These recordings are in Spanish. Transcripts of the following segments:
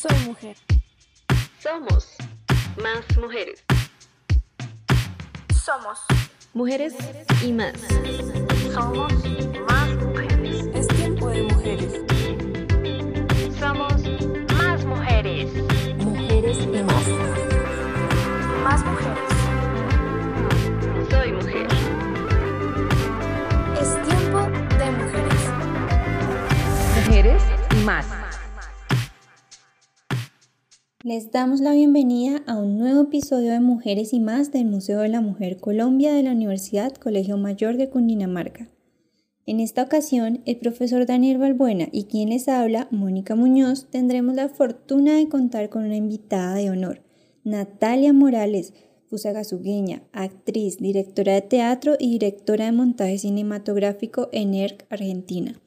Soy mujer. Somos más mujeres. Somos Mujeres y más. Somos más mujeres. Es tiempo de mujeres. Somos más mujeres. Mujeres y más. Más mujeres. Soy mujer. Es tiempo de mujeres. Mujeres y más. Les damos la bienvenida a un nuevo episodio de Mujeres y más del Museo de la Mujer Colombia de la Universidad Colegio Mayor de Cundinamarca. En esta ocasión, el profesor Daniel Balbuena y quien les habla, Mónica Muñoz, tendremos la fortuna de contar con una invitada de honor, Natalia Morales, fusagasugueña, actriz, directora de teatro y directora de montaje cinematográfico en ERC, Argentina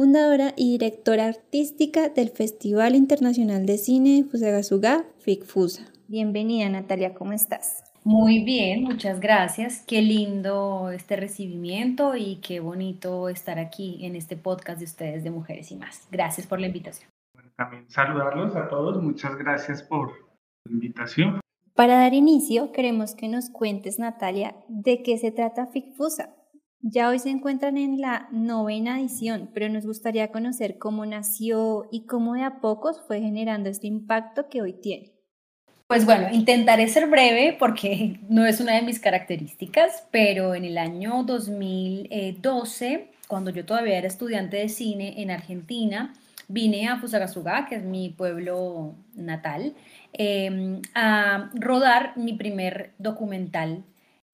fundadora y directora artística del Festival Internacional de Cine de Fusagasugá, FICFUSA. Bienvenida Natalia, ¿cómo estás? Muy bien, muchas gracias. Qué lindo este recibimiento y qué bonito estar aquí en este podcast de ustedes de Mujeres y más. Gracias por la invitación. Bueno, también saludarlos a todos. Muchas gracias por la invitación. Para dar inicio, queremos que nos cuentes, Natalia, de qué se trata FICFUSA. Ya hoy se encuentran en la novena edición, pero nos gustaría conocer cómo nació y cómo de a pocos fue generando este impacto que hoy tiene. Pues bueno, intentaré ser breve porque no es una de mis características, pero en el año 2012, cuando yo todavía era estudiante de cine en Argentina, vine a Fusagasugá, que es mi pueblo natal, eh, a rodar mi primer documental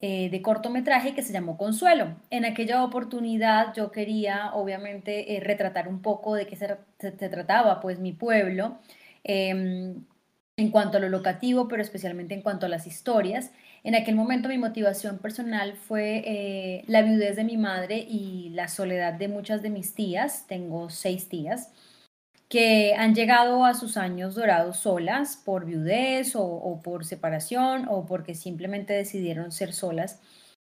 eh, de cortometraje que se llamó Consuelo. En aquella oportunidad yo quería obviamente eh, retratar un poco de qué se, trataba pues mi pueblo em, en cuanto a lo locativo, pero especialmente en cuanto a las historias. En aquel momento mi motivación personal fue eh, la viudez de mi madre y la soledad de muchas de mis tías, tengo seis tías, que han llegado a sus años dorados solas por viudez o, por separación o porque simplemente decidieron ser solas.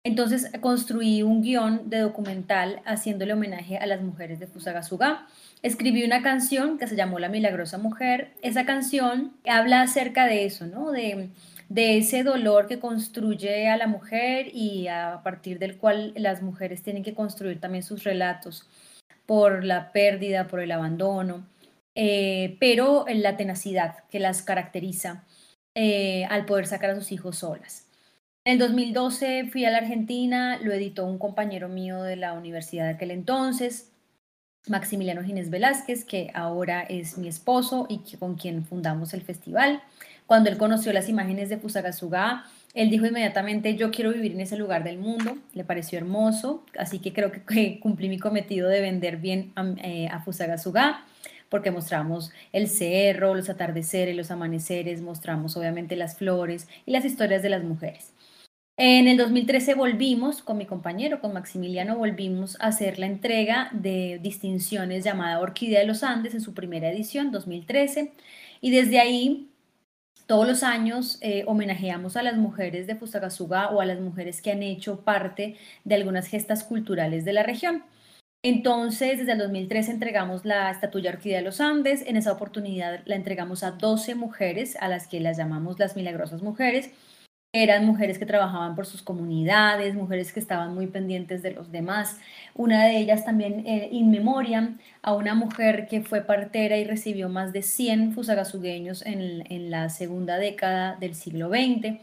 Entonces construí un guion de documental haciéndole homenaje a las mujeres de Fusagasugá. Escribí una canción que se llamó La Milagrosa Mujer. Esa canción habla acerca de eso, ¿no? De, de ese dolor que construye a la mujer y a partir del cual las mujeres tienen que construir también sus relatos por la pérdida, por el abandono. Eh, pero la tenacidad que las caracteriza eh, al poder sacar a sus hijos solas. En el 2012 fui a la Argentina, lo editó un compañero mío de la universidad de aquel entonces, Maximiliano Ginés Velázquez, que ahora es mi esposo y con quien fundamos el festival. Cuando él conoció las imágenes de Fusagasugá, él dijo inmediatamente, yo quiero vivir en ese lugar del mundo, le pareció hermoso, así que creo que, cumplí mi cometido de vender bien a, eh, a Fusagasugá porque mostramos el cerro, los atardeceres, los amaneceres, mostramos obviamente las flores y las historias de las mujeres. En el 2013 volvimos con mi compañero, con Maximiliano, volvimos a hacer la entrega de distinciones llamada Orquídea de los Andes en su primera edición, 2013, y desde ahí todos los años eh, homenajeamos a las mujeres de Fusagasugá o a las mujeres que han hecho parte de algunas gestas culturales de la región. Entonces, desde el 2003 entregamos la estatuilla Orquídea de los Andes. En esa oportunidad la entregamos a 12 mujeres, a las que las llamamos las milagrosas mujeres. Eran mujeres que trabajaban por sus comunidades, mujeres que estaban muy pendientes de los demás. Una de ellas también, eh, in memoriam, a una mujer que fue partera y recibió más de 100 fusagasugueños en, en la segunda década del siglo XX.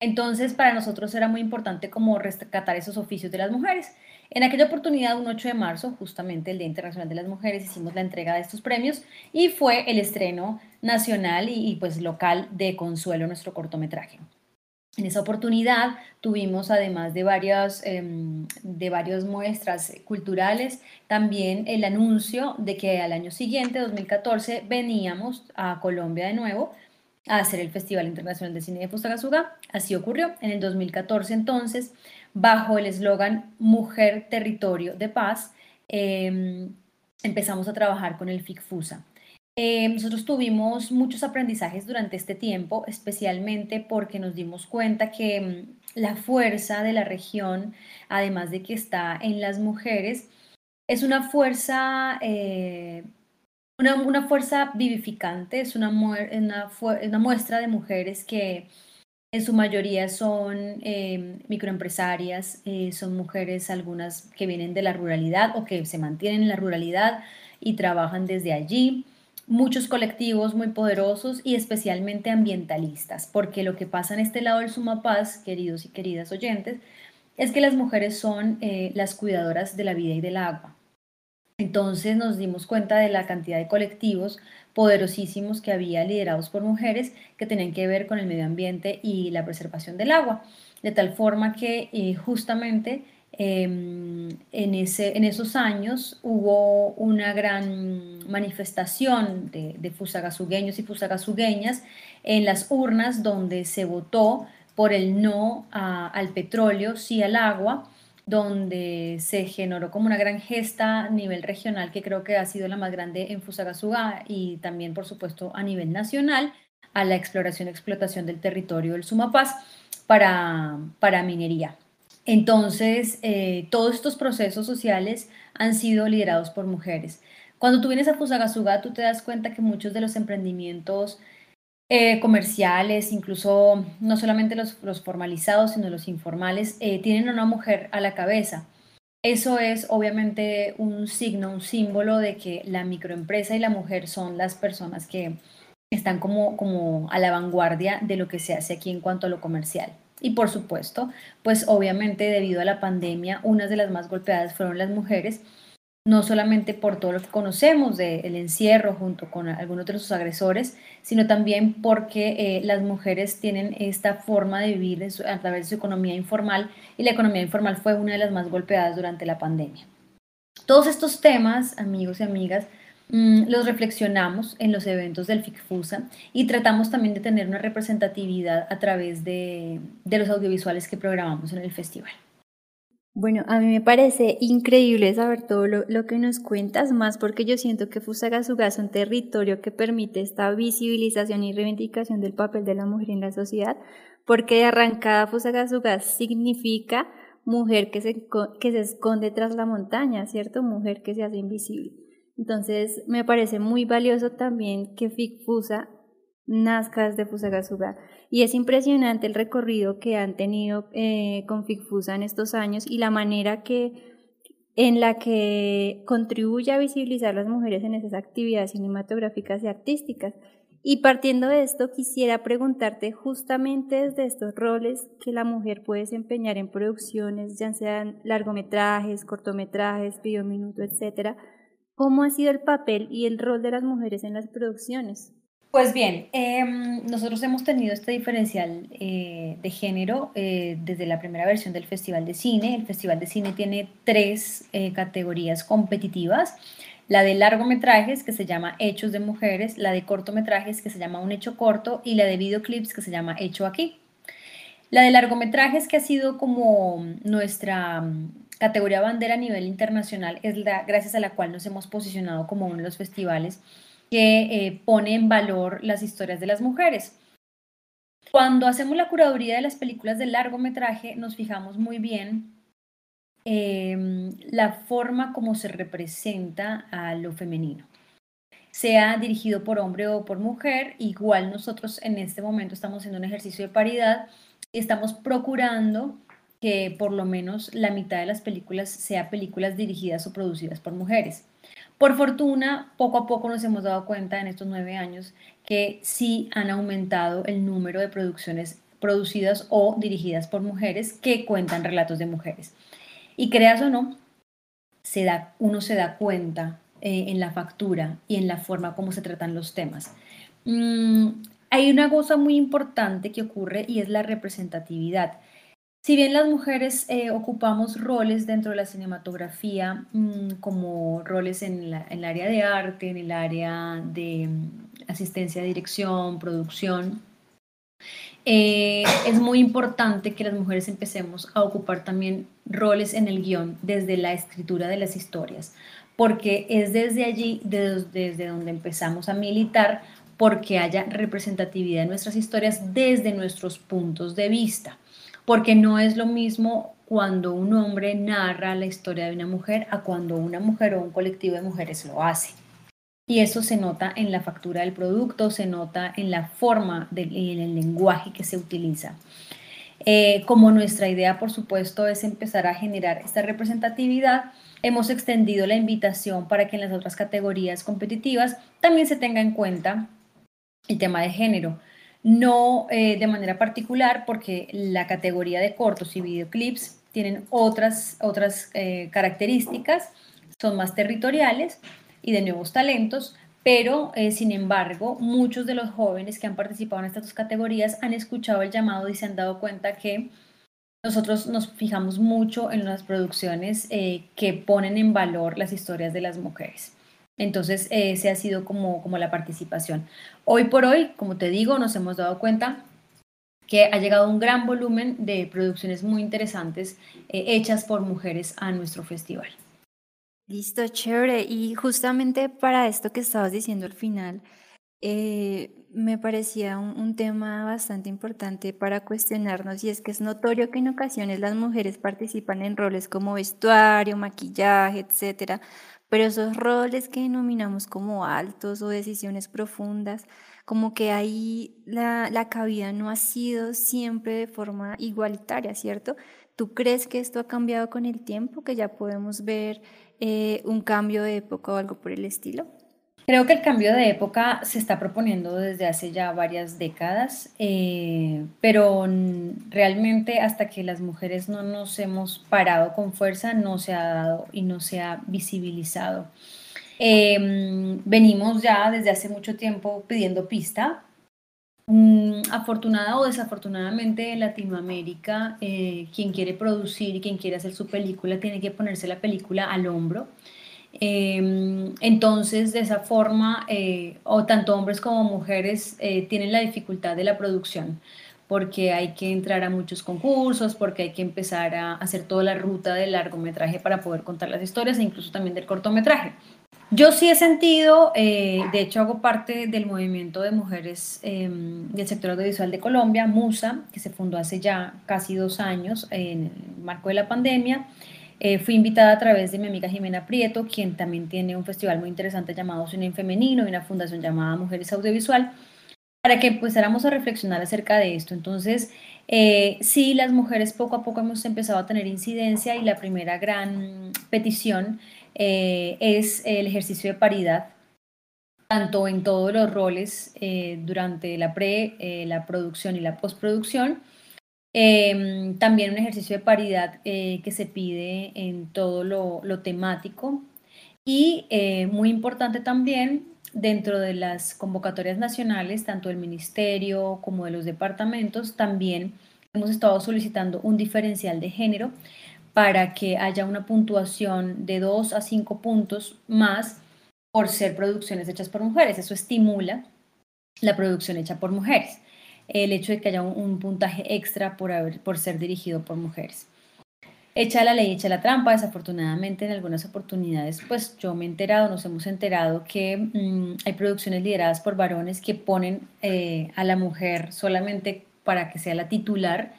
Entonces, para nosotros era muy importante como rescatar esos oficios de las mujeres. En aquella oportunidad, un 8 de marzo, justamente el Día Internacional de las Mujeres, hicimos la entrega de estos premios y fue el estreno nacional y, pues local de Consuelo, nuestro cortometraje. En esa oportunidad tuvimos, además de varias, em, de varias muestras culturales, también el anuncio de que al año siguiente, 2014, veníamos a Colombia de nuevo a hacer el Festival Internacional de Cine de Fusagasugá. Así ocurrió. En el 2014 entonces bajo el eslogan Mujer, Territorio de Paz, em, empezamos a trabajar con el FICFUSA. Em, nosotros tuvimos muchos aprendizajes durante este tiempo, especialmente porque nos dimos cuenta que em, la fuerza de la región, además de que está en las mujeres, es una fuerza eh, una, una fuerza vivificante, es una, una, una, muestra de mujeres que en su mayoría son eh, microempresarias, eh, son mujeres algunas que vienen de la ruralidad o que se mantienen en la ruralidad y trabajan desde allí. Muchos colectivos muy poderosos y especialmente ambientalistas, porque lo que pasa en este lado del Sumapaz, queridos y queridas oyentes, es que las mujeres son eh, las cuidadoras de la vida y del agua. Entonces nos dimos cuenta de la cantidad de colectivos poderosísimos que había liderados por mujeres que tenían que ver con el medio ambiente y la preservación del agua, de tal forma que eh, justamente em, en, ese, en esos años hubo una gran manifestación de, de y fusagasugueñas en las urnas donde se votó por el no al petróleo, sí al agua, donde se generó como una gran gesta a nivel regional, que creo que ha sido la más grande en Fusagasugá y también, por supuesto, a nivel nacional, a la exploración y explotación del territorio del Sumapaz para, para minería. Entonces, eh, todos estos procesos sociales han sido liderados por mujeres. Cuando tú vienes a Fusagasugá, tú te das cuenta que muchos de los emprendimientos eh, comerciales, incluso no solamente los, formalizados, sino los informales, eh, tienen a una mujer a la cabeza. Eso es obviamente un signo, un símbolo de que la microempresa y la mujer son las personas que están como, como a la vanguardia de lo que se hace aquí en cuanto a lo comercial. Y por supuesto, pues obviamente debido a la pandemia, unas de las más golpeadas fueron las mujeres no solamente por todo lo que conocemos del encierro junto con algunos de sus agresores, sino también porque eh, las mujeres tienen esta forma de vivir a través de su economía informal y la economía informal fue una de las más golpeadas durante la pandemia. Todos estos temas, amigos y amigas, mm, los reflexionamos en los eventos del FICFUSA y tratamos también de tener una representatividad a través de los audiovisuales que programamos en el festival. Bueno, a mí me parece increíble saber todo lo, que nos cuentas, más porque yo siento que Fusagasugá es un territorio que permite esta visibilización y reivindicación del papel de la mujer en la sociedad, porque de arrancada Fusagasugá significa mujer que se, que se esconde tras la montaña, ¿cierto? Mujer que se hace invisible. Entonces, me parece muy valioso también que FICFUSA nazca desde Fusagasugá. Y es impresionante el recorrido que han tenido eh, con FICFUSA en estos años y la manera que, en la que contribuye a visibilizar a las mujeres en esas actividades cinematográficas y artísticas. Y partiendo de esto, quisiera preguntarte justamente desde estos roles que la mujer puede desempeñar en producciones, ya sean largometrajes, cortometrajes, videominuto, etcétera, ¿cómo ha sido el papel y el rol de las mujeres en las producciones? Pues bien, em, nosotros hemos tenido este diferencial eh, de género eh, desde la primera versión del Festival de Cine. El Festival de Cine tiene tres eh, categorías competitivas. La de largometrajes, que se llama Hechos de Mujeres, la de cortometrajes, que se llama Un Hecho Corto, y la de videoclips, que se llama Hecho Aquí. La de largometrajes, que ha sido como nuestra mm, categoría bandera a nivel internacional, es la gracias a la cual nos hemos posicionado como uno de los festivales que eh, pone en valor las historias de las mujeres. Cuando hacemos la curaduría de las películas de largometraje, nos fijamos muy bien em, la forma como se representa a lo femenino. Sea dirigido por hombre o por mujer, igual nosotros en este momento estamos haciendo un ejercicio de paridad y estamos procurando que por lo menos la mitad de las películas sea películas dirigidas o producidas por mujeres. Por fortuna, poco a poco nos hemos dado cuenta en estos nueve años que sí han aumentado el número de producciones producidas o dirigidas por mujeres que cuentan relatos de mujeres. Y creas o no, se da, uno se da cuenta eh, en la factura y en la forma como se tratan los temas. Mm, hay una cosa muy importante que ocurre y es la representatividad. Si bien las mujeres eh, ocupamos roles dentro de la cinematografía, mm, como roles en, el área de arte, en el área de mm, asistencia de dirección, producción, eh, es muy importante que las mujeres empecemos a ocupar también roles en el guion desde la escritura de las historias, porque es desde allí, desde donde empezamos a militar, porque haya representatividad en nuestras historias desde nuestros puntos de vista porque no es lo mismo cuando un hombre narra la historia de una mujer a cuando una mujer o un colectivo de mujeres lo hace. y eso se nota en la factura del producto, se nota en la forma y en el lenguaje que se utiliza. Eh, como nuestra idea, por supuesto, es empezar a generar esta representatividad, hemos extendido la invitación para que en las otras categorías competitivas también se tenga en cuenta el tema de género. No eh, de manera particular porque la categoría de cortos y videoclips tienen otras, otras eh, características, son más territoriales y de nuevos talentos, pero eh, sin embargo, muchos de los jóvenes que han participado en estas dos categorías han escuchado el llamado y se han dado cuenta que nosotros nos fijamos mucho en las producciones que ponen en valor las historias de las mujeres. Entonces, ese ha sido como, como la participación. Hoy por hoy, como te digo, nos hemos dado cuenta que ha llegado un gran volumen de producciones muy interesantes eh, hechas por mujeres a nuestro festival. Listo, chévere. Y justamente para esto que estabas diciendo al final, eh, me parecía un, tema bastante importante para cuestionarnos y es que es notorio que en ocasiones las mujeres participan en roles como vestuario, maquillaje, etcétera, pero esos roles que denominamos como altos o decisiones profundas, como que ahí la, la cabida no ha sido siempre de forma igualitaria, ¿cierto? ¿Tú crees que esto ha cambiado con el tiempo, que ya podemos ver eh, un cambio de época o algo por el estilo? Creo que el cambio de época se está proponiendo desde hace ya varias décadas, eh, pero realmente hasta que las mujeres no nos hemos parado con fuerza no se ha dado y no se ha visibilizado. Em, venimos ya desde hace mucho tiempo pidiendo pista, Mm, afortunada o desafortunadamente en Latinoamérica, eh, quien quiere producir y quien quiere hacer su película tiene que ponerse la película al hombro. Em, entonces, de esa forma, eh, o tanto hombres como mujeres eh, tienen la dificultad de la producción, porque hay que entrar a muchos concursos, porque hay que empezar a hacer toda la ruta del largometraje para poder contar las historias e incluso también del cortometraje. Yo sí he sentido, eh, de hecho hago parte del movimiento de mujeres em, del sector audiovisual de Colombia, MUSA, que se fundó hace ya casi dos años en el marco de la pandemia. Eh, fui invitada a través de mi amiga Jimena Prieto, quien también tiene un festival muy interesante llamado Cine en Femenino y una fundación llamada Mujeres Audiovisual, para que empezáramos a reflexionar acerca de esto. Entonces, eh, sí, las mujeres poco a poco hemos empezado a tener incidencia y la primera gran petición eh, es el ejercicio de paridad, tanto en todos los roles eh, durante la pre, la producción y la postproducción. Em, también un ejercicio de paridad que se pide en todo lo, temático. Y muy importante también dentro de las convocatorias nacionales, tanto del ministerio como de los departamentos, también hemos estado solicitando un diferencial de género para que haya una puntuación de 2 a 5 puntos más por ser producciones hechas por mujeres. Eso estimula la producción hecha por mujeres. El hecho de que haya un, puntaje extra por, por ser dirigido por mujeres. Echa la ley, echa la trampa. Desafortunadamente, en algunas oportunidades, pues yo me he enterado, nos hemos enterado que mm, hay producciones lideradas por varones que ponen eh, a la mujer solamente para que sea la titular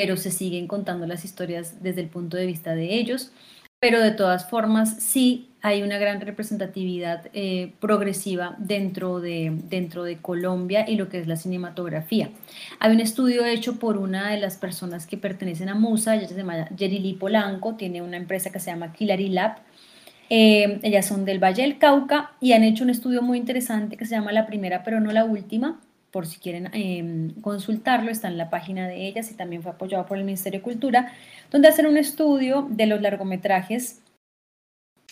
pero se siguen contando las historias desde el punto de vista de ellos. Pero de todas formas, sí hay una gran representatividad eh, progresiva dentro de, dentro de Colombia y lo que es la cinematografía. Hay un estudio hecho por una de las personas que pertenecen a Musa, ella se llama Yerili Polanco, tiene una empresa que se llama Kilari Lab. Eh, ellas son del Valle del Cauca y han hecho un estudio muy interesante que se llama La Primera pero no la Última, por si quieren em, consultarlo, está en la página de ellas y también fue apoyado por el Ministerio de Cultura, donde hacen un estudio de los largometrajes,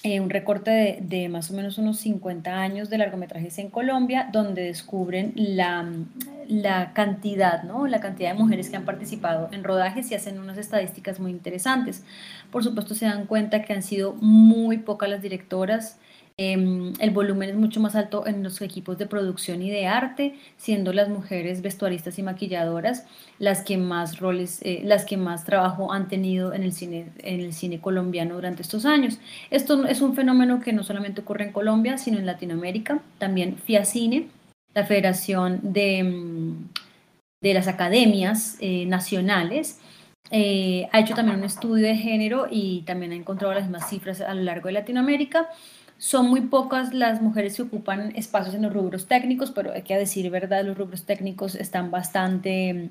eh, un recorte de, más o menos unos 50 años de largometrajes en Colombia, donde descubren la, la cantidad, ¿no? la cantidad de mujeres que han participado en rodajes y hacen unas estadísticas muy interesantes. Por supuesto, se dan cuenta que han sido muy pocas las directoras, Em, el volumen es mucho más alto en los equipos de producción y de arte, siendo las mujeres vestuaristas y maquilladoras las que más roles, eh, las que más trabajo han tenido en el cine, en el cine colombiano durante estos años. Esto es un fenómeno que no solamente ocurre en Colombia, sino en Latinoamérica. También FIACINE, la Federación de, mm, de las Academias eh, Nacionales, eh, ha hecho también un estudio de género y también ha encontrado las mismas cifras a lo largo de Latinoamérica Son muy pocas las mujeres que ocupan espacios en los rubros técnicos, pero hay que decir verdad, los rubros técnicos están bastante,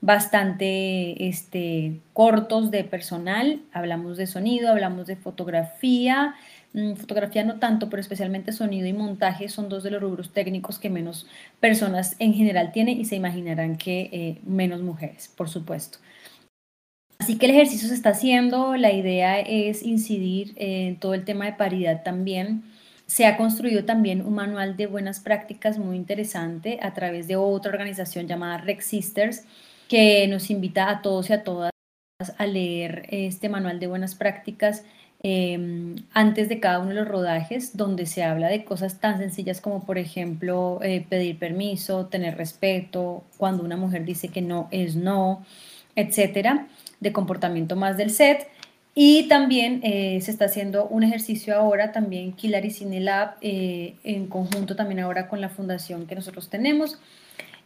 bastante este, cortos de personal. Hablamos de sonido, hablamos de fotografía, mm, fotografía no tanto, pero especialmente sonido y montaje son dos de los rubros técnicos que menos personas en general tienen y se imaginarán que eh, menos mujeres, por supuesto. Así que el ejercicio se está haciendo, la idea es incidir en todo el tema de paridad también. Se ha construido también un manual de buenas prácticas muy interesante a través de otra organización llamada Rex Sisters, que nos invita a todos y a todas a leer este manual de buenas prácticas em, antes de cada uno de los rodajes, donde se habla de cosas tan sencillas como, por ejemplo, eh, pedir permiso, tener respeto, cuando una mujer dice que no es no, etcétera de comportamiento más del set. Y también eh, se está haciendo un ejercicio ahora, también Kilar y Cine Lab, eh, en conjunto también ahora con la fundación que nosotros tenemos.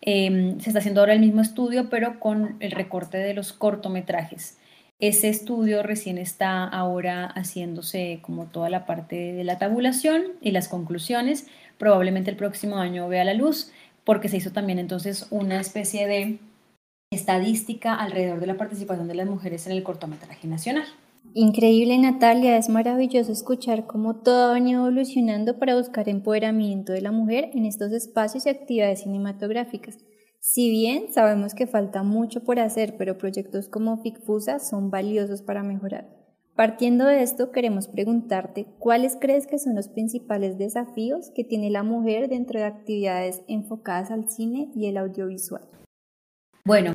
Em, se está haciendo ahora el mismo estudio, pero con el recorte de los cortometrajes. Ese estudio recién está ahora haciéndose como toda la parte de la tabulación y las conclusiones. Probablemente el próximo año vea la luz, porque se hizo también entonces una especie de estadística alrededor de la participación de las mujeres en el cortometraje nacional. Increíble Natalia, es maravilloso escuchar cómo todo ha venido evolucionando para buscar empoderamiento de la mujer en estos espacios y actividades cinematográficas. Si bien sabemos que falta mucho por hacer, pero proyectos como FICFUSA son valiosos para mejorar. Partiendo de esto, queremos preguntarte cuáles crees que son los principales desafíos que tiene la mujer dentro de actividades enfocadas al cine y el audiovisual. Bueno,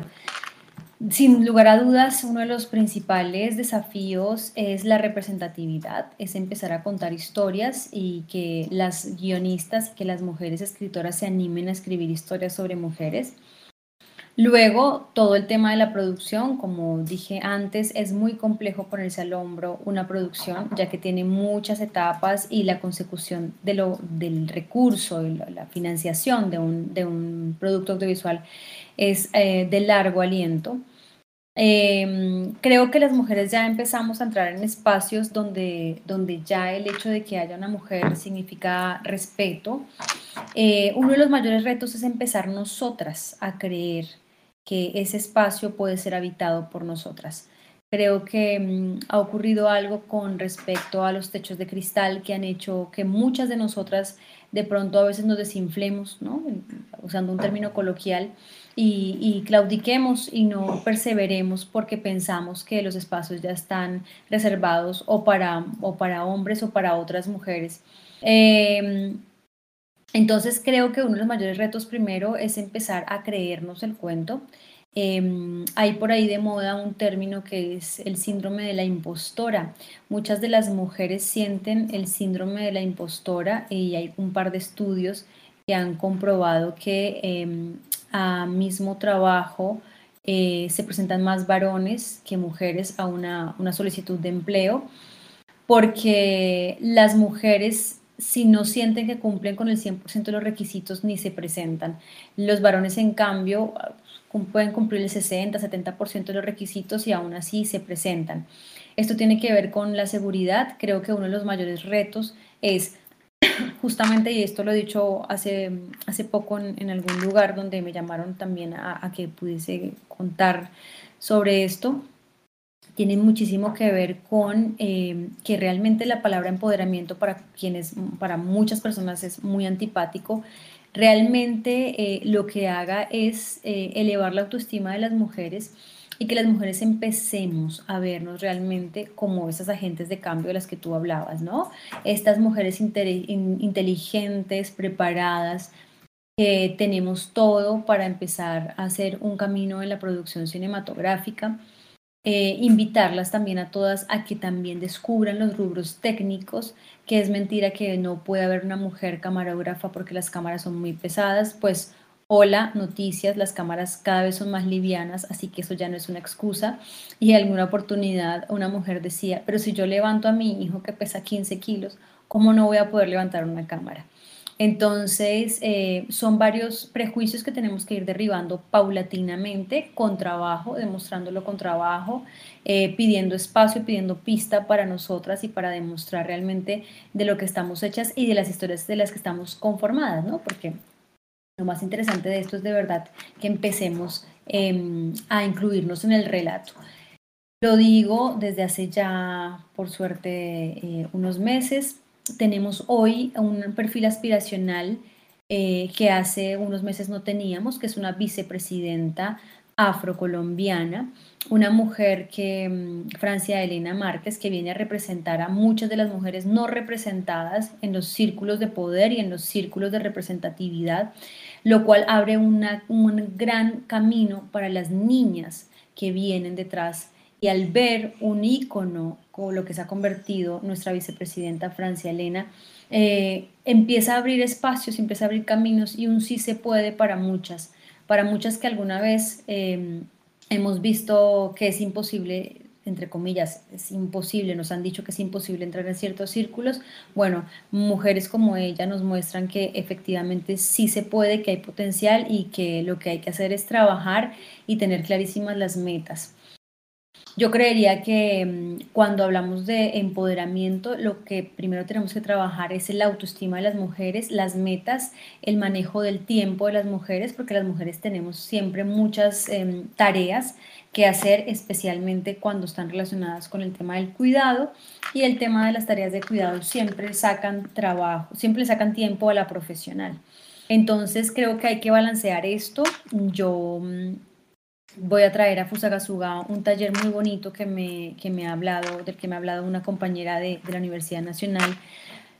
sin lugar a dudas, uno de los principales desafíos es la representatividad, es empezar a contar historias y que las guionistas, que las mujeres escritoras se animen a escribir historias sobre mujeres. Luego, todo el tema de la producción, como dije antes, es muy complejo ponerse al hombro una producción, ya que tiene muchas etapas y la consecución del recurso, la financiación de un, de un producto audiovisual es eh, de largo aliento. Em, creo que las mujeres ya empezamos a entrar en espacios donde, donde ya el hecho de que haya una mujer significa respeto. Eh, uno de los mayores retos es empezar nosotras a creer que ese espacio puede ser habitado por nosotras. Creo que mm, ha ocurrido algo con respecto a los techos de cristal que han hecho que muchas de nosotras de pronto a veces nos desinflemos, ¿no? usando un término coloquial, y, claudiquemos y no perseveremos porque pensamos que los espacios ya están reservados o para, o para hombres o para otras mujeres. Em, entonces creo que uno de los mayores retos primero es empezar a creernos el cuento. Em, hay por ahí de moda un término que es el síndrome de la impostora. Muchas de las mujeres sienten el síndrome de la impostora y hay un par de estudios que han comprobado que em, a mismo trabajo eh, se presentan más varones que mujeres a una, una solicitud de empleo, porque las mujeres si no sienten que cumplen con el 100% de los requisitos ni se presentan. Los varones, en cambio, pueden cumplir el 60, 70% de los requisitos y aún así se presentan. Esto tiene que ver con la seguridad. Creo que uno de los mayores retos es justamente, y esto lo he dicho hace, hace poco en, algún lugar donde me llamaron también a, que pudiese contar sobre esto, tiene muchísimo que ver con eh, que realmente la palabra empoderamiento para quienes, para muchas personas es muy antipático, realmente eh, lo que haga es eh, elevar la autoestima de las mujeres y que las mujeres empecemos a vernos realmente como esas agentes de cambio de las que tú hablabas, ¿no? Estas mujeres inteligentes, preparadas, que tenemos todo para empezar a hacer un camino en la producción cinematográfica. Eh, invitarlas también a todas a que también descubran los rubros técnicos, que es mentira que no puede haber una mujer camarógrafa porque las cámaras son muy pesadas, pues Hola, noticias, las cámaras cada vez son más livianas, así que eso ya no es una excusa. Y en alguna oportunidad una mujer decía, pero si yo levanto a mi hijo que pesa 15 kilos, ¿cómo no voy a poder levantar una cámara? Entonces, eh, son varios prejuicios que tenemos que ir derribando paulatinamente, con trabajo, demostrándolo con trabajo, eh, pidiendo espacio, pidiendo pista para nosotras y para demostrar realmente de lo que estamos hechas y de las historias de las que estamos conformadas, ¿no? Porque lo más interesante de esto es de verdad que empecemos em, a incluirnos en el relato. Lo digo desde hace ya, por suerte, eh, unos meses, tenemos hoy un perfil aspiracional eh, que hace unos meses no teníamos, que es una vicepresidenta afrocolombiana, una mujer que, mm, Francia Elena Márquez, que viene a representar a muchas de las mujeres no representadas en los círculos de poder y en los círculos de representatividad, lo cual abre un gran camino para las niñas que vienen detrás. Y al ver un ícono como lo que se ha convertido nuestra vicepresidenta Francia Elena, eh, empieza a abrir espacios, empieza a abrir caminos y un sí se puede para muchas, para muchas que alguna vez em, hemos visto que es imposible entre comillas, es imposible, nos han dicho que es imposible entrar en ciertos círculos, bueno, mujeres como ella nos muestran que efectivamente sí se puede, que hay potencial y que lo que hay que hacer es trabajar y tener clarísimas las metas. Yo creería que mm, cuando hablamos de empoderamiento, lo que primero tenemos que trabajar es la autoestima de las mujeres, las metas, el manejo del tiempo de las mujeres, porque las mujeres tenemos siempre muchas em, tareas que hacer, especialmente cuando están relacionadas con el tema del cuidado y el tema de las tareas de cuidado siempre sacan trabajo, siempre sacan tiempo a la profesional. Entonces creo que hay que balancear esto. Yo mm, voy a traer a Fusagasuga un taller muy bonito que me, que me ha hablado, del que me ha hablado una compañera de, de la Universidad Nacional,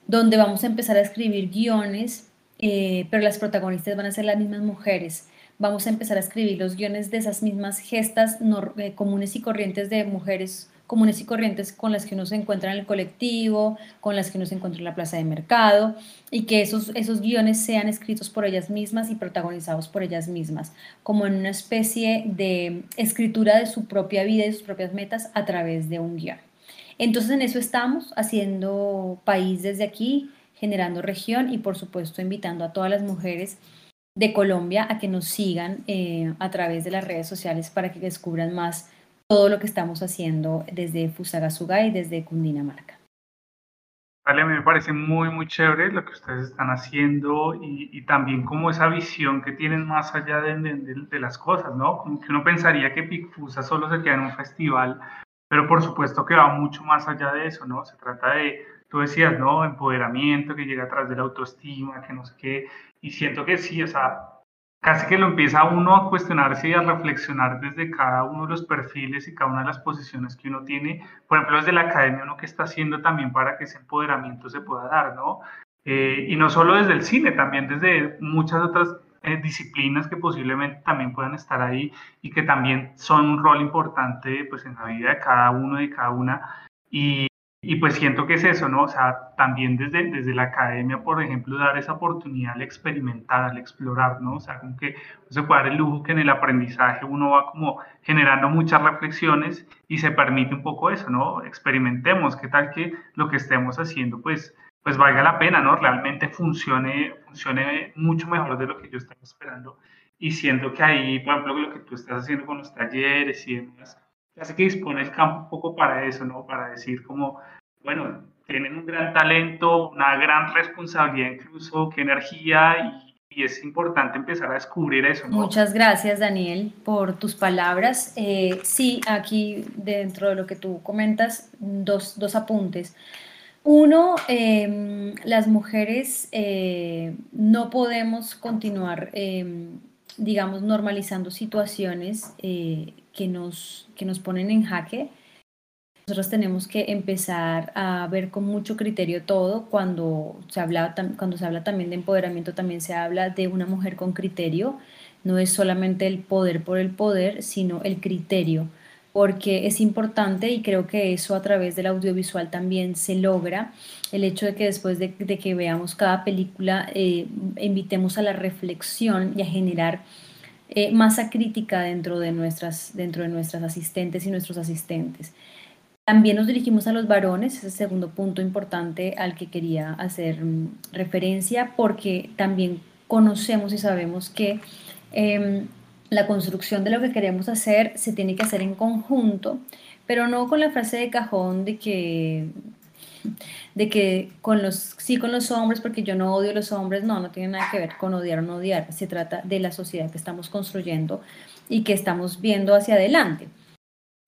donde vamos a empezar a escribir guiones, eh, pero las protagonistas van a ser las mismas mujeres. Vamos a empezar a escribir los guiones de esas mismas gestas eh, comunes y corrientes de mujeres comunes y corrientes con las que uno se encuentra en el colectivo, con las que uno se encuentra en la plaza de mercado, y que esos, esos guiones sean escritos por ellas mismas y protagonizados por ellas mismas, como en una especie de escritura de su propia vida y sus propias metas a través de un guion. Entonces en eso estamos, haciendo país desde aquí, generando región y por supuesto invitando a todas las mujeres de Colombia a que nos sigan eh, a través de las redes sociales para que descubran más todo lo que estamos haciendo desde Fusagasugá y desde Cundinamarca. Vale, a mí me parece muy, muy chévere lo que ustedes están haciendo y, también como esa visión que tienen más allá de, las cosas, ¿no? Como que uno pensaría que Picfusa solo se queda en un festival, pero por supuesto que va mucho más allá de eso, ¿no? Se trata de, tú decías, ¿no? Empoderamiento que llega a través de la autoestima, que no sé qué, y siento que sí, o sea, casi que lo empieza uno a cuestionarse y a reflexionar desde cada uno de los perfiles y cada una de las posiciones que uno tiene, por ejemplo, desde la academia, uno que está haciendo también para que ese empoderamiento se pueda dar, ¿no? Eh, y no solo desde el cine, también desde muchas otras eh, disciplinas que posiblemente también puedan estar ahí y que también son un rol importante pues en la vida de cada uno y de cada una. Y, y pues siento que es eso, ¿no? O sea, también desde, desde la academia, por ejemplo, dar esa oportunidad al experimentar, al explorar, ¿no? O sea, como que se puede dar el lujo que en el aprendizaje uno va como generando muchas reflexiones y se permite un poco eso, ¿no? Experimentemos, qué tal que lo que estemos haciendo, pues, pues valga la pena, ¿no? Realmente funcione, funcione mucho mejor de lo que yo estaba esperando. Y siento que ahí, por ejemplo, lo que tú estás haciendo con los talleres y demás, hace que dispone el campo un poco para eso, ¿no? Para decir como, bueno, tienen un gran talento, una gran responsabilidad incluso, qué energía y, es importante empezar a descubrir eso. Muchas gracias Daniel por tus palabras. Eh, sí, aquí dentro de lo que tú comentas, dos, dos apuntes. Uno, eh, las mujeres eh, no podemos continuar, em, digamos, normalizando situaciones eh, que, nos, que nos ponen en jaque nosotros tenemos que empezar a ver con mucho criterio todo. Cuando se, habla, cuando se habla también de empoderamiento, también se habla de una mujer con criterio. No es solamente el poder por el poder, sino el criterio, porque es importante y creo que eso a través del audiovisual también se logra. El hecho de que después de, que veamos cada película, eh, invitemos a la reflexión y a generar eh, masa crítica dentro de, nuestras, dentro de nuestras asistentes y nuestros asistentes. También nos dirigimos a los varones, es el segundo punto importante al que quería hacer mm, referencia, porque también conocemos y sabemos que em, la construcción de lo que queremos hacer se tiene que hacer en conjunto, pero no con la frase de cajón de que de que con los sí con los hombres porque yo no odio a los hombres, no, no tiene nada que ver con odiar o no odiar, se trata de la sociedad que estamos construyendo y que estamos viendo hacia adelante.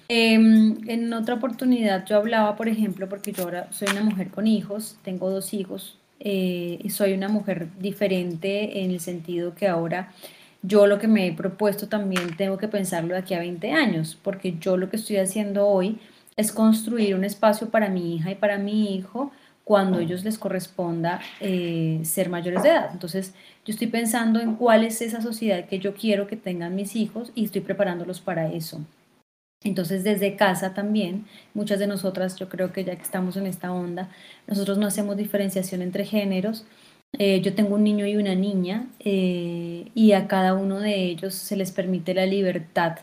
Em, en otra oportunidad yo hablaba, por ejemplo, porque yo ahora soy una mujer con hijos, tengo dos hijos, eh, soy una mujer diferente en el sentido que ahora yo lo que me he propuesto también tengo que pensarlo de aquí a 20 años, porque yo lo que estoy haciendo hoy es construir un espacio para mi hija y para mi hijo cuando ellos les corresponda eh, ser mayores de edad. Entonces, yo estoy pensando en cuál es esa sociedad que yo quiero que tengan mis hijos y estoy preparándolos para eso. Entonces, desde casa también, muchas de nosotras, yo creo que ya que estamos en esta onda, nosotros no hacemos diferenciación entre géneros. Eh, yo tengo un niño y una niña eh, y a cada uno de ellos se les permite la libertad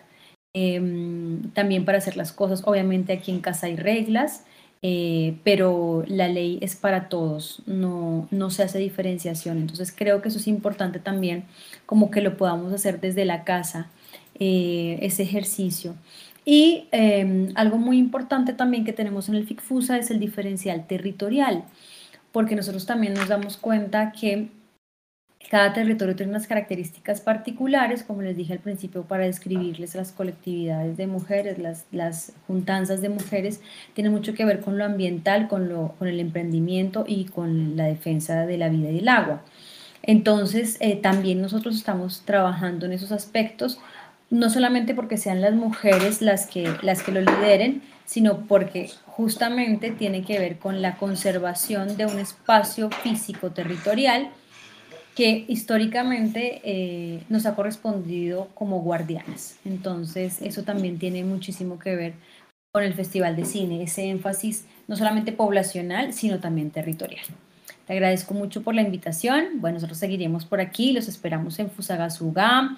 em, también para hacer las cosas. Obviamente aquí en casa hay reglas, eh, pero la ley es para todos, no, no se hace diferenciación. Entonces creo que eso es importante también, como que lo podamos hacer desde la casa, ese ejercicio. Y em, algo muy importante también que tenemos en el FICFUSA es el diferencial territorial, porque nosotros también nos damos cuenta que cada territorio tiene unas características particulares, como les dije al principio, para describirles las colectividades de mujeres, las, las juntanzas de mujeres, tiene mucho que ver con lo ambiental, con, lo, con el emprendimiento y con la defensa de la vida y el agua. Entonces, eh, también nosotros estamos trabajando en esos aspectos no solamente porque sean las mujeres las que, las que lo lideren, sino porque justamente tiene que ver con la conservación de un espacio físico territorial que históricamente eh, nos ha correspondido como guardianas. Entonces, eso también tiene muchísimo que ver con el Festival de Cine, ese énfasis no solamente poblacional, sino también territorial. Te agradezco mucho por la invitación. Bueno, nosotros seguiremos por aquí, los esperamos en Fusagasugá.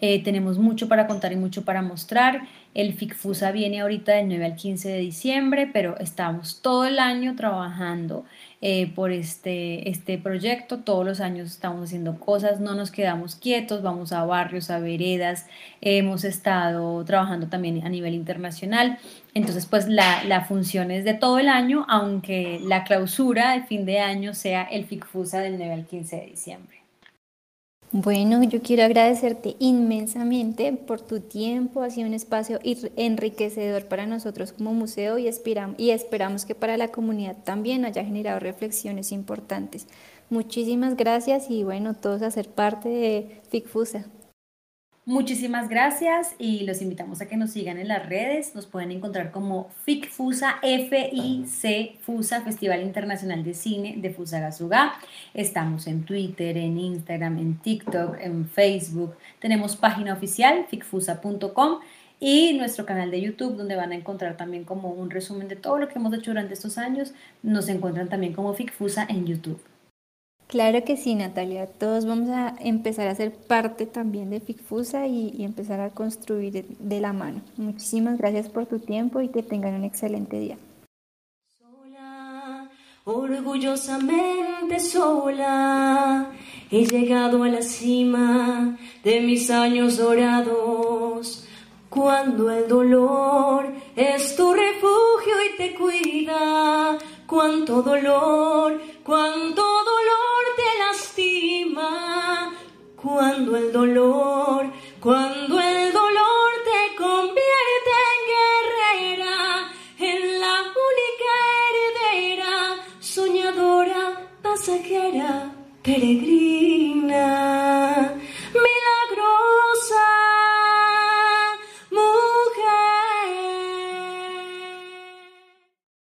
Eh, tenemos mucho para contar y mucho para mostrar. El FICFUSA viene ahorita del 9 al 15 de diciembre, pero estamos todo el año trabajando eh, por este, este proyecto. Todos los años estamos haciendo cosas, no nos quedamos quietos, vamos a barrios, a veredas. hemos estado trabajando también a nivel internacional. Entonces, pues la, la función es de todo el año, aunque la clausura de fin de año sea el FICFUSA del 9 al 15 de diciembre. Bueno, yo quiero agradecerte inmensamente por tu tiempo, ha sido un espacio enriquecedor para nosotros como museo y, esperamos que para la comunidad también haya generado reflexiones importantes. Muchísimas gracias y bueno, todos a ser parte de FICFUSA. Muchísimas gracias y los invitamos a que nos sigan en las redes. Nos pueden encontrar como FICFUSA, F-I-C FUSA, Festival Internacional de Cine de Fusagasugá. Estamos en Twitter, en Instagram, en TikTok, en Facebook. Tenemos página oficial, ficfusa.com y nuestro canal de YouTube donde van a encontrar también como un resumen de todo lo que hemos hecho durante estos años. Nos encuentran también como FICFUSA en YouTube. Claro que sí, Natalia. Todos vamos a empezar a ser parte también de FICFUSA y, empezar a construir de la mano. Muchísimas gracias por tu tiempo y que tengan un excelente día. Sola, orgullosamente sola, he llegado a la cima de mis años dorados. Cuando el dolor es tu refugio y te cuida, cuánto dolor, cuánto cuando el dolor, cuando el dolor te convierte en guerrera, en la única heredera, soñadora, pasajera, peregrina.